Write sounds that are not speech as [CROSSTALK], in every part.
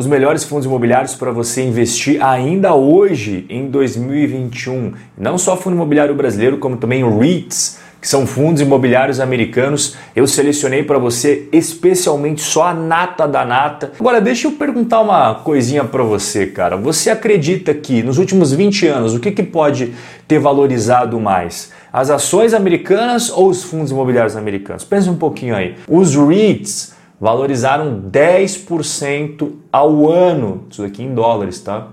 os melhores fundos imobiliários para você investir ainda hoje, em 2021. Não só fundo imobiliário brasileiro, como também REITs, que são fundos imobiliários americanos. Eu selecionei para você especialmente só a nata da nata. Agora, deixa eu perguntar uma coisinha para você, cara. Você acredita que nos últimos 20 anos, o que, que pode ter valorizado mais? As ações americanas ou os fundos imobiliários americanos? Pensa um pouquinho aí. Os REITs valorizaram 10% ao ano, isso aqui em dólares, tá?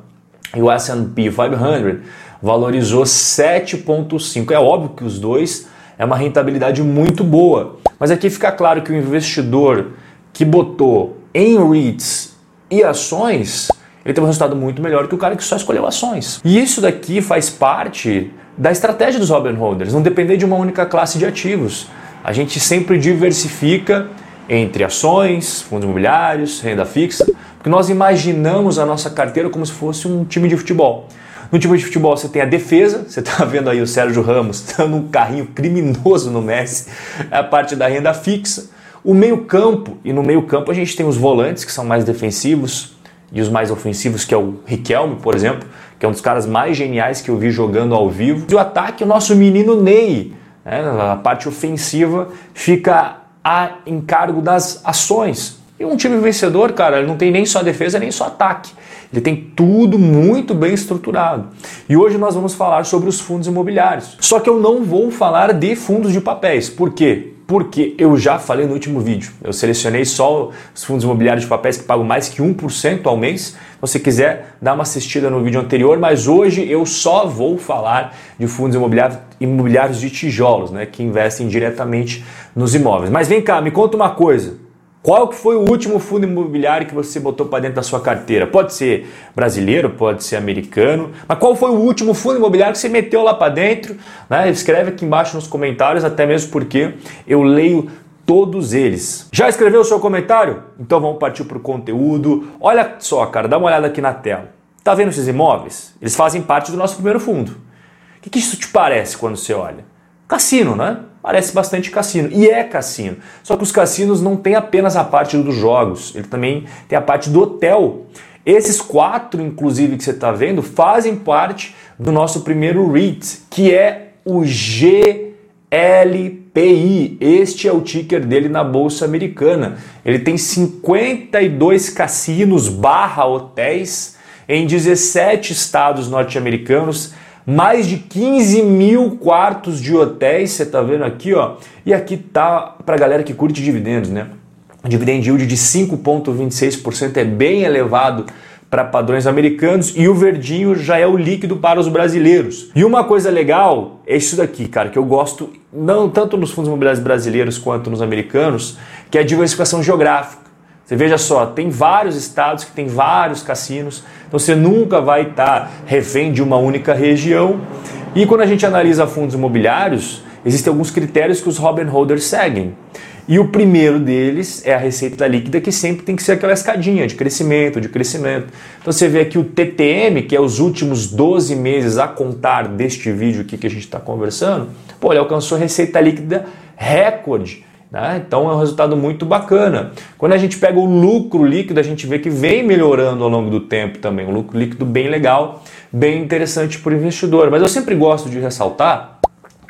E o S&P 500 valorizou 7,5. É óbvio que os dois é uma rentabilidade muito boa. Mas aqui fica claro que o investidor que botou em REITs e ações, ele teve um resultado muito melhor que o cara que só escolheu ações. E isso daqui faz parte da estratégia dos Robin Holders, não depender de uma única classe de ativos. A gente sempre diversifica entre ações, fundos imobiliários, renda fixa, porque nós imaginamos a nossa carteira como se fosse um time de futebol. No time de futebol você tem a defesa, você está [LAUGHS] vendo aí o Sérgio Ramos dando um carrinho criminoso no Messi, é a parte da renda fixa. O meio-campo, e no meio-campo a gente tem os volantes que são mais defensivos e os mais ofensivos, que é o Riquelme, por exemplo, que é um dos caras mais geniais que eu vi jogando ao vivo. E o ataque, o nosso menino Ney, né? a parte ofensiva fica a encargo das ações. E um time vencedor, cara, ele não tem nem só defesa nem só ataque. Ele tem tudo muito bem estruturado. E hoje nós vamos falar sobre os fundos imobiliários. Só que eu não vou falar de fundos de papéis. Por quê? Porque eu já falei no último vídeo. Eu selecionei só os fundos imobiliários de papéis que pagam mais que 1% ao mês. Se você quiser dar uma assistida no vídeo anterior, mas hoje eu só vou falar de fundos imobiliários, imobiliários de tijolos, né, que investem diretamente nos imóveis. Mas vem cá, me conta uma coisa. Qual que foi o último fundo imobiliário que você botou para dentro da sua carteira? Pode ser brasileiro, pode ser americano, mas qual foi o último fundo imobiliário que você meteu lá para dentro? Né? Escreve aqui embaixo nos comentários, até mesmo porque eu leio todos eles. Já escreveu o seu comentário? Então vamos partir para o conteúdo. Olha só, cara, dá uma olhada aqui na tela. Tá vendo esses imóveis? Eles fazem parte do nosso primeiro fundo. O que, que isso te parece quando você olha? Cassino, né? Parece bastante cassino. E é cassino. Só que os cassinos não tem apenas a parte dos jogos, ele também tem a parte do hotel. Esses quatro, inclusive, que você está vendo, fazem parte do nosso primeiro REIT, que é o GLPI. Este é o ticker dele na Bolsa Americana. Ele tem 52 cassinos barra hotéis em 17 estados norte-americanos mais de 15 mil quartos de hotéis, você está vendo aqui, ó. E aqui tá para a galera que curte dividendos, né? Dividend yield de 5,26% é bem elevado para padrões americanos e o verdinho já é o líquido para os brasileiros. E uma coisa legal é isso daqui, cara, que eu gosto não tanto nos fundos imobiliários brasileiros quanto nos americanos, que é a diversificação geográfica. Você veja só, tem vários estados que tem vários cassinos, então você nunca vai estar refém de uma única região. E quando a gente analisa fundos imobiliários, existem alguns critérios que os Robin Holders seguem. E o primeiro deles é a receita líquida, que sempre tem que ser aquela escadinha de crescimento, de crescimento. Então você vê aqui o TTM, que é os últimos 12 meses a contar deste vídeo aqui que a gente está conversando, pô, ele alcançou receita líquida recorde né? Então é um resultado muito bacana. Quando a gente pega o lucro líquido, a gente vê que vem melhorando ao longo do tempo também. Um lucro líquido bem legal, bem interessante para o investidor. Mas eu sempre gosto de ressaltar,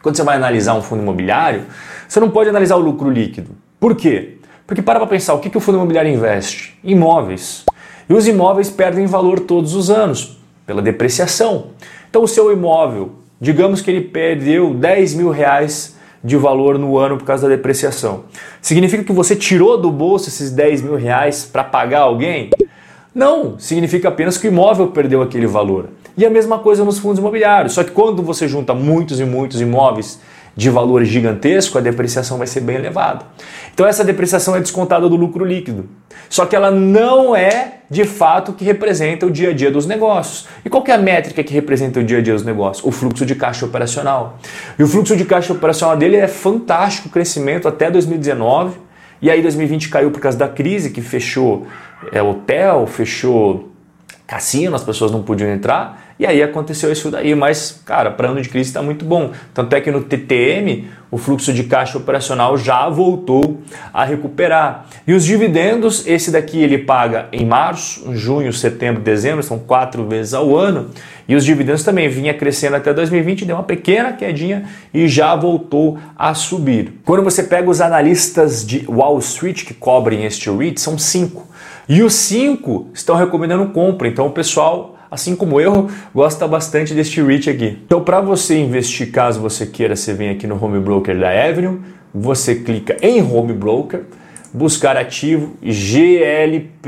quando você vai analisar um fundo imobiliário, você não pode analisar o lucro líquido. Por quê? Porque para para pensar, o que, que o fundo imobiliário investe? Imóveis. E os imóveis perdem valor todos os anos, pela depreciação. Então o seu imóvel, digamos que ele perdeu 10 mil reais de valor no ano por causa da depreciação. Significa que você tirou do bolso esses 10 mil reais para pagar alguém? Não, significa apenas que o imóvel perdeu aquele valor. E a mesma coisa nos fundos imobiliários. Só que quando você junta muitos e muitos imóveis de valor gigantesco, a depreciação vai ser bem elevada. Então essa depreciação é descontada do lucro líquido. Só que ela não é de fato que representa o dia a dia dos negócios. E qual é a métrica que representa o dia a dia dos negócios? O fluxo de caixa operacional. E o fluxo de caixa operacional dele é fantástico, crescimento até 2019. E aí 2020 caiu por causa da crise que fechou é, hotel, fechou cassino, as pessoas não podiam entrar. E aí aconteceu isso daí, mas, cara, para ano de crise está muito bom. Tanto é que no TTM o fluxo de caixa operacional já voltou a recuperar. E os dividendos, esse daqui ele paga em março, junho, setembro, dezembro, são quatro vezes ao ano. E os dividendos também vinha crescendo até 2020, deu uma pequena quedinha e já voltou a subir. Quando você pega os analistas de Wall Street que cobrem este REIT, são cinco. E os cinco estão recomendando compra. Então o pessoal assim como eu, gosta bastante deste REIT aqui. Então, para você investir, caso você queira, você vem aqui no Home Broker da Avenue, você clica em Home Broker, buscar ativo GLPI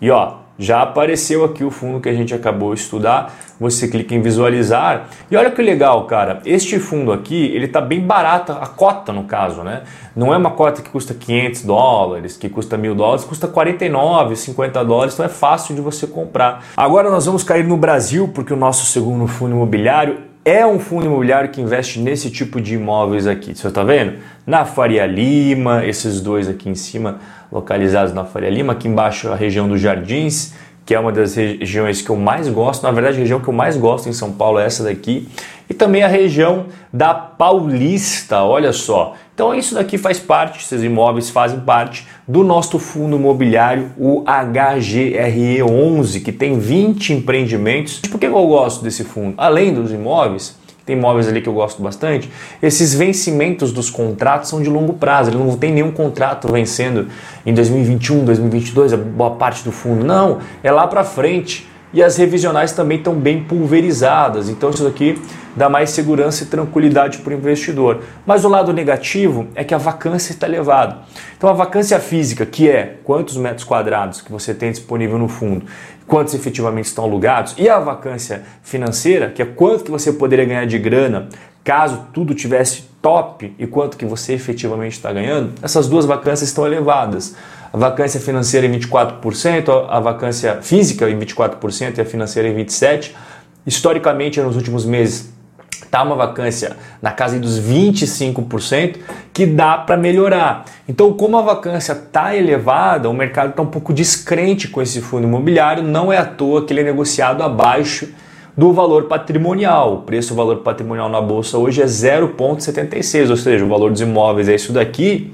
e ó, já apareceu aqui o fundo que a gente acabou de estudar. Você clica em visualizar e olha que legal, cara. Este fundo aqui, ele tá bem barato, a cota no caso, né? Não é uma cota que custa 500 dólares, que custa mil dólares, custa 49, 50 dólares, então é fácil de você comprar. Agora nós vamos cair no Brasil, porque o nosso segundo fundo imobiliário é um fundo imobiliário que investe nesse tipo de imóveis aqui. Você está vendo? Na Faria Lima, esses dois aqui em cima, localizados na Faria Lima, aqui embaixo a região dos Jardins, que é uma das regiões que eu mais gosto. Na verdade, a região que eu mais gosto em São Paulo é essa daqui. E também a região da Paulista, olha só. Então isso daqui faz parte, esses imóveis fazem parte do nosso fundo imobiliário, o HGRE11, que tem 20 empreendimentos. Por que eu gosto desse fundo? Além dos imóveis, tem imóveis ali que eu gosto bastante, esses vencimentos dos contratos são de longo prazo, ele não tem nenhum contrato vencendo em 2021, 2022, a boa parte do fundo, não, é lá para frente. E as revisionais também estão bem pulverizadas, então isso aqui dá mais segurança e tranquilidade para o investidor. Mas o lado negativo é que a vacância está elevada. Então a vacância física, que é quantos metros quadrados que você tem disponível no fundo, quantos efetivamente estão alugados, e a vacância financeira, que é quanto que você poderia ganhar de grana caso tudo tivesse top e quanto que você efetivamente está ganhando, essas duas vacâncias estão elevadas. A vacância financeira em 24%, a vacância física em 24% e a financeira em 27%. Historicamente, nos últimos meses, está uma vacância na casa dos 25%, que dá para melhorar. Então, como a vacância está elevada, o mercado está um pouco descrente com esse fundo imobiliário, não é à toa que ele é negociado abaixo do valor patrimonial. O preço valor patrimonial na bolsa hoje é 0,76, ou seja, o valor dos imóveis é isso daqui.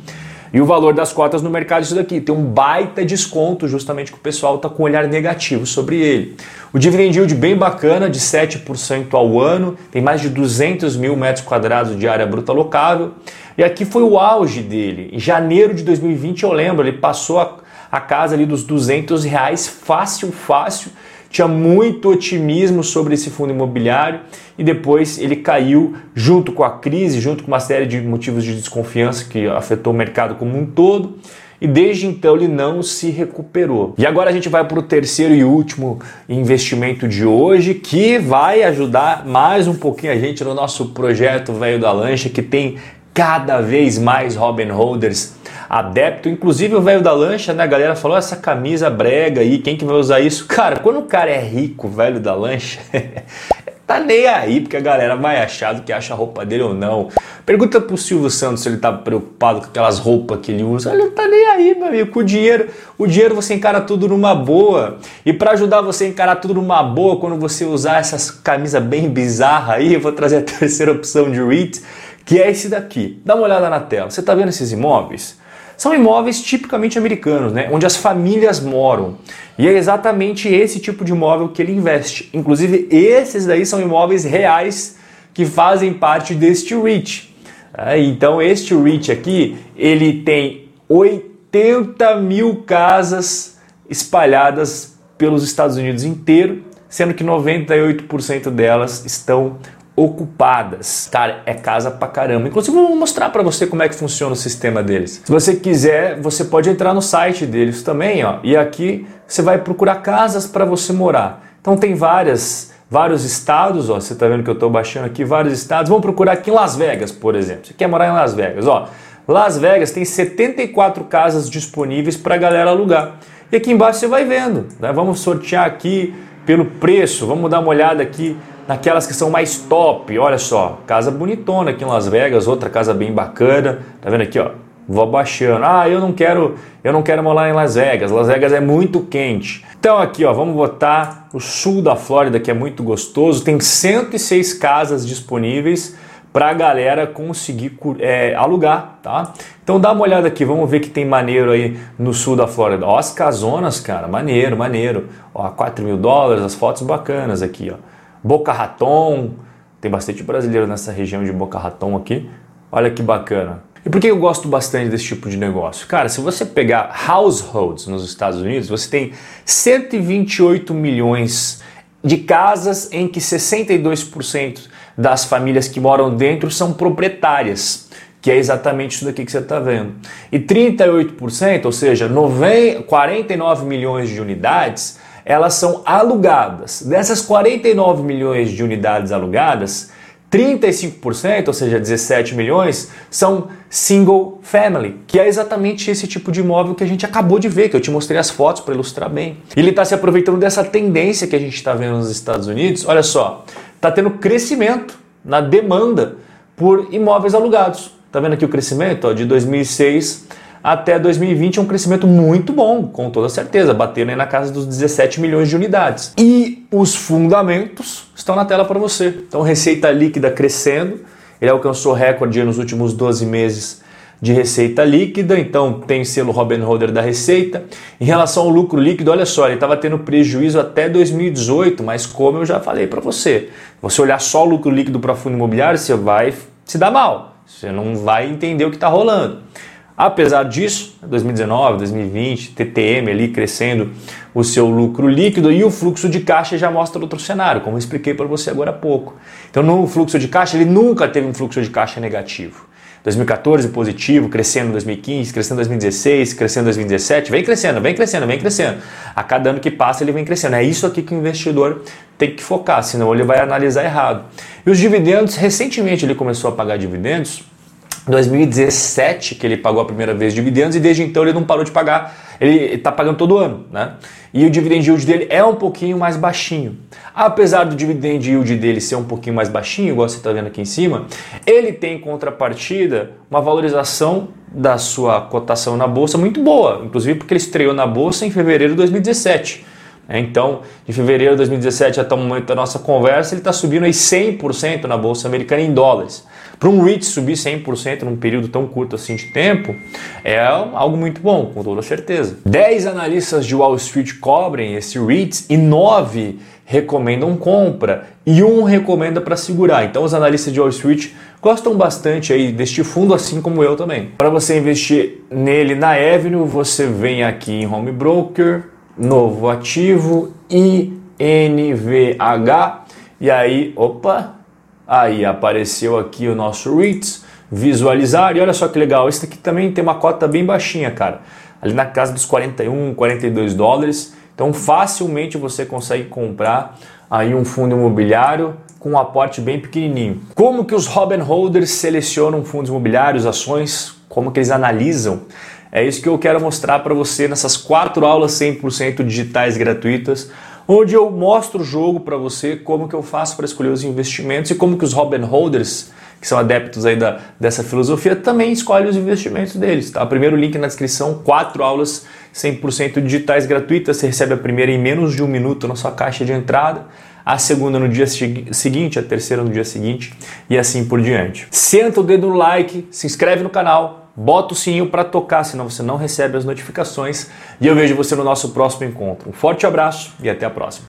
E o valor das cotas no mercado é isso daqui. Tem um baita desconto, justamente que o pessoal está com um olhar negativo sobre ele. O dividend yield bem bacana, de 7% ao ano, tem mais de 200 mil metros quadrados de área bruta locável. E aqui foi o auge dele. Em janeiro de 2020, eu lembro, ele passou a, a casa ali dos 200 reais, fácil, fácil tinha muito otimismo sobre esse fundo imobiliário e depois ele caiu junto com a crise, junto com uma série de motivos de desconfiança que afetou o mercado como um todo. E desde então ele não se recuperou. E agora a gente vai para o terceiro e último investimento de hoje, que vai ajudar mais um pouquinho a gente no nosso projeto Velho da Lancha, que tem cada vez mais Robin Holders adepto. Inclusive o velho da lancha, né? A galera falou essa camisa brega aí, quem que vai usar isso? Cara, quando o cara é rico, velho da lancha, [LAUGHS] tá nem aí, porque a galera vai achar do que acha a roupa dele ou não. Pergunta pro Silvio Santos se ele tá preocupado com aquelas roupas que ele usa. Ele tá nem aí, meu amigo, com o dinheiro. O dinheiro você encara tudo numa boa. E para ajudar você a encarar tudo numa boa, quando você usar essas camisas bem bizarras aí, eu vou trazer a [LAUGHS] terceira opção de REIT, que é esse daqui. Dá uma olhada na tela. Você tá vendo esses imóveis? São imóveis tipicamente americanos, né? onde as famílias moram. E é exatamente esse tipo de imóvel que ele investe. Inclusive, esses daí são imóveis reais que fazem parte deste REIT. É, então, este REIT aqui, ele tem 80 mil casas espalhadas pelos Estados Unidos inteiro, sendo que 98% delas estão ocupadas. Cara, é casa pra caramba. Inclusive, vou mostrar para você como é que funciona o sistema deles. Se você quiser, você pode entrar no site deles também, ó. E aqui você vai procurar casas para você morar. Então tem várias, vários estados, ó. Você tá vendo que eu estou baixando aqui vários estados. Vamos procurar aqui em Las Vegas, por exemplo. Você quer morar em Las Vegas, ó. Las Vegas tem 74 casas disponíveis para galera alugar. E aqui embaixo você vai vendo. Né? Vamos sortear aqui pelo preço. Vamos dar uma olhada aqui naquelas que são mais top. Olha só, casa bonitona aqui em Las Vegas, outra casa bem bacana. Tá vendo aqui, ó? vou abaixando. Ah, eu não quero, eu não quero morar em Las Vegas. Las Vegas é muito quente. Então aqui, ó, vamos botar o sul da Flórida, que é muito gostoso. Tem 106 casas disponíveis para a galera conseguir é, alugar, tá? Então dá uma olhada aqui, vamos ver que tem maneiro aí no sul da Flórida. Ó, as casonas, cara, maneiro, maneiro. Ó, 4 mil dólares, as fotos bacanas aqui, ó. Boca Raton, tem bastante brasileiro nessa região de Boca Raton aqui. Olha que bacana. E por que eu gosto bastante desse tipo de negócio? Cara, se você pegar households nos Estados Unidos, você tem 128 milhões de casas em que 62% das famílias que moram dentro são proprietárias, que é exatamente isso daqui que você está vendo. E 38%, ou seja, 90, 49 milhões de unidades, elas são alugadas. Dessas 49 milhões de unidades alugadas, 35%, ou seja, 17 milhões, são single family, que é exatamente esse tipo de imóvel que a gente acabou de ver, que eu te mostrei as fotos para ilustrar bem. Ele está se aproveitando dessa tendência que a gente está vendo nos Estados Unidos. Olha só, está tendo crescimento na demanda por imóveis alugados. Está vendo aqui o crescimento ó, de 2006 até 2020 é um crescimento muito bom, com toda certeza, batendo aí na casa dos 17 milhões de unidades. E os fundamentos estão na tela para você. Então, receita líquida crescendo, ele alcançou recorde nos últimos 12 meses de receita líquida, então tem selo Robin Holder da receita. Em relação ao lucro líquido, olha só, ele estava tendo prejuízo até 2018, mas como eu já falei para você, você olhar só o lucro líquido para fundo imobiliário, você vai se dar mal, você não vai entender o que está rolando. Apesar disso, 2019, 2020, TTM ali crescendo o seu lucro líquido e o fluxo de caixa já mostra outro cenário, como eu expliquei para você agora há pouco. Então, no fluxo de caixa, ele nunca teve um fluxo de caixa negativo. 2014 positivo, crescendo em 2015, crescendo em 2016, crescendo em 2017, vem crescendo, vem crescendo, vem crescendo. A cada ano que passa ele vem crescendo. É isso aqui que o investidor tem que focar, senão ele vai analisar errado. E os dividendos, recentemente ele começou a pagar dividendos, 2017 que ele pagou a primeira vez dividendos e desde então ele não parou de pagar, ele está pagando todo ano, né? E o dividend yield dele é um pouquinho mais baixinho. Apesar do dividend yield dele ser um pouquinho mais baixinho, igual você está vendo aqui em cima, ele tem em contrapartida uma valorização da sua cotação na bolsa muito boa, inclusive porque ele estreou na bolsa em fevereiro de 2017. É, então, de fevereiro de 2017 até o momento da nossa conversa, ele está subindo aí 100% na Bolsa Americana em dólares. Para um REIT subir 100% num período tão curto assim de tempo, é algo muito bom, com toda certeza. 10 analistas de Wall Street cobrem esse REIT e 9 recomendam compra e um recomenda para segurar. Então os analistas de Wall Street gostam bastante aí deste fundo, assim como eu também. Para você investir nele na Avenue, você vem aqui em Home Broker, novo ativo INVH e aí, opa, aí apareceu aqui o nosso REITs, visualizar e olha só que legal, esse aqui também tem uma cota bem baixinha, cara, ali na casa dos 41, 42 dólares, então facilmente você consegue comprar aí um fundo imobiliário com um aporte bem pequenininho. Como que os Robin Holders selecionam fundos imobiliários, ações, como que eles analisam? É isso que eu quero mostrar para você nessas quatro aulas 100% digitais gratuitas, onde eu mostro o jogo para você, como que eu faço para escolher os investimentos e como que os Robin Holders, que são adeptos aí da, dessa filosofia, também escolhem os investimentos deles. Tá? Primeiro link na descrição, quatro aulas 100% digitais gratuitas, você recebe a primeira em menos de um minuto na sua caixa de entrada, a segunda no dia seguinte, a terceira no dia seguinte e assim por diante. Senta o dedo no like, se inscreve no canal, bota o sininho para tocar, senão você não recebe as notificações. E eu vejo você no nosso próximo encontro. Um forte abraço e até a próxima.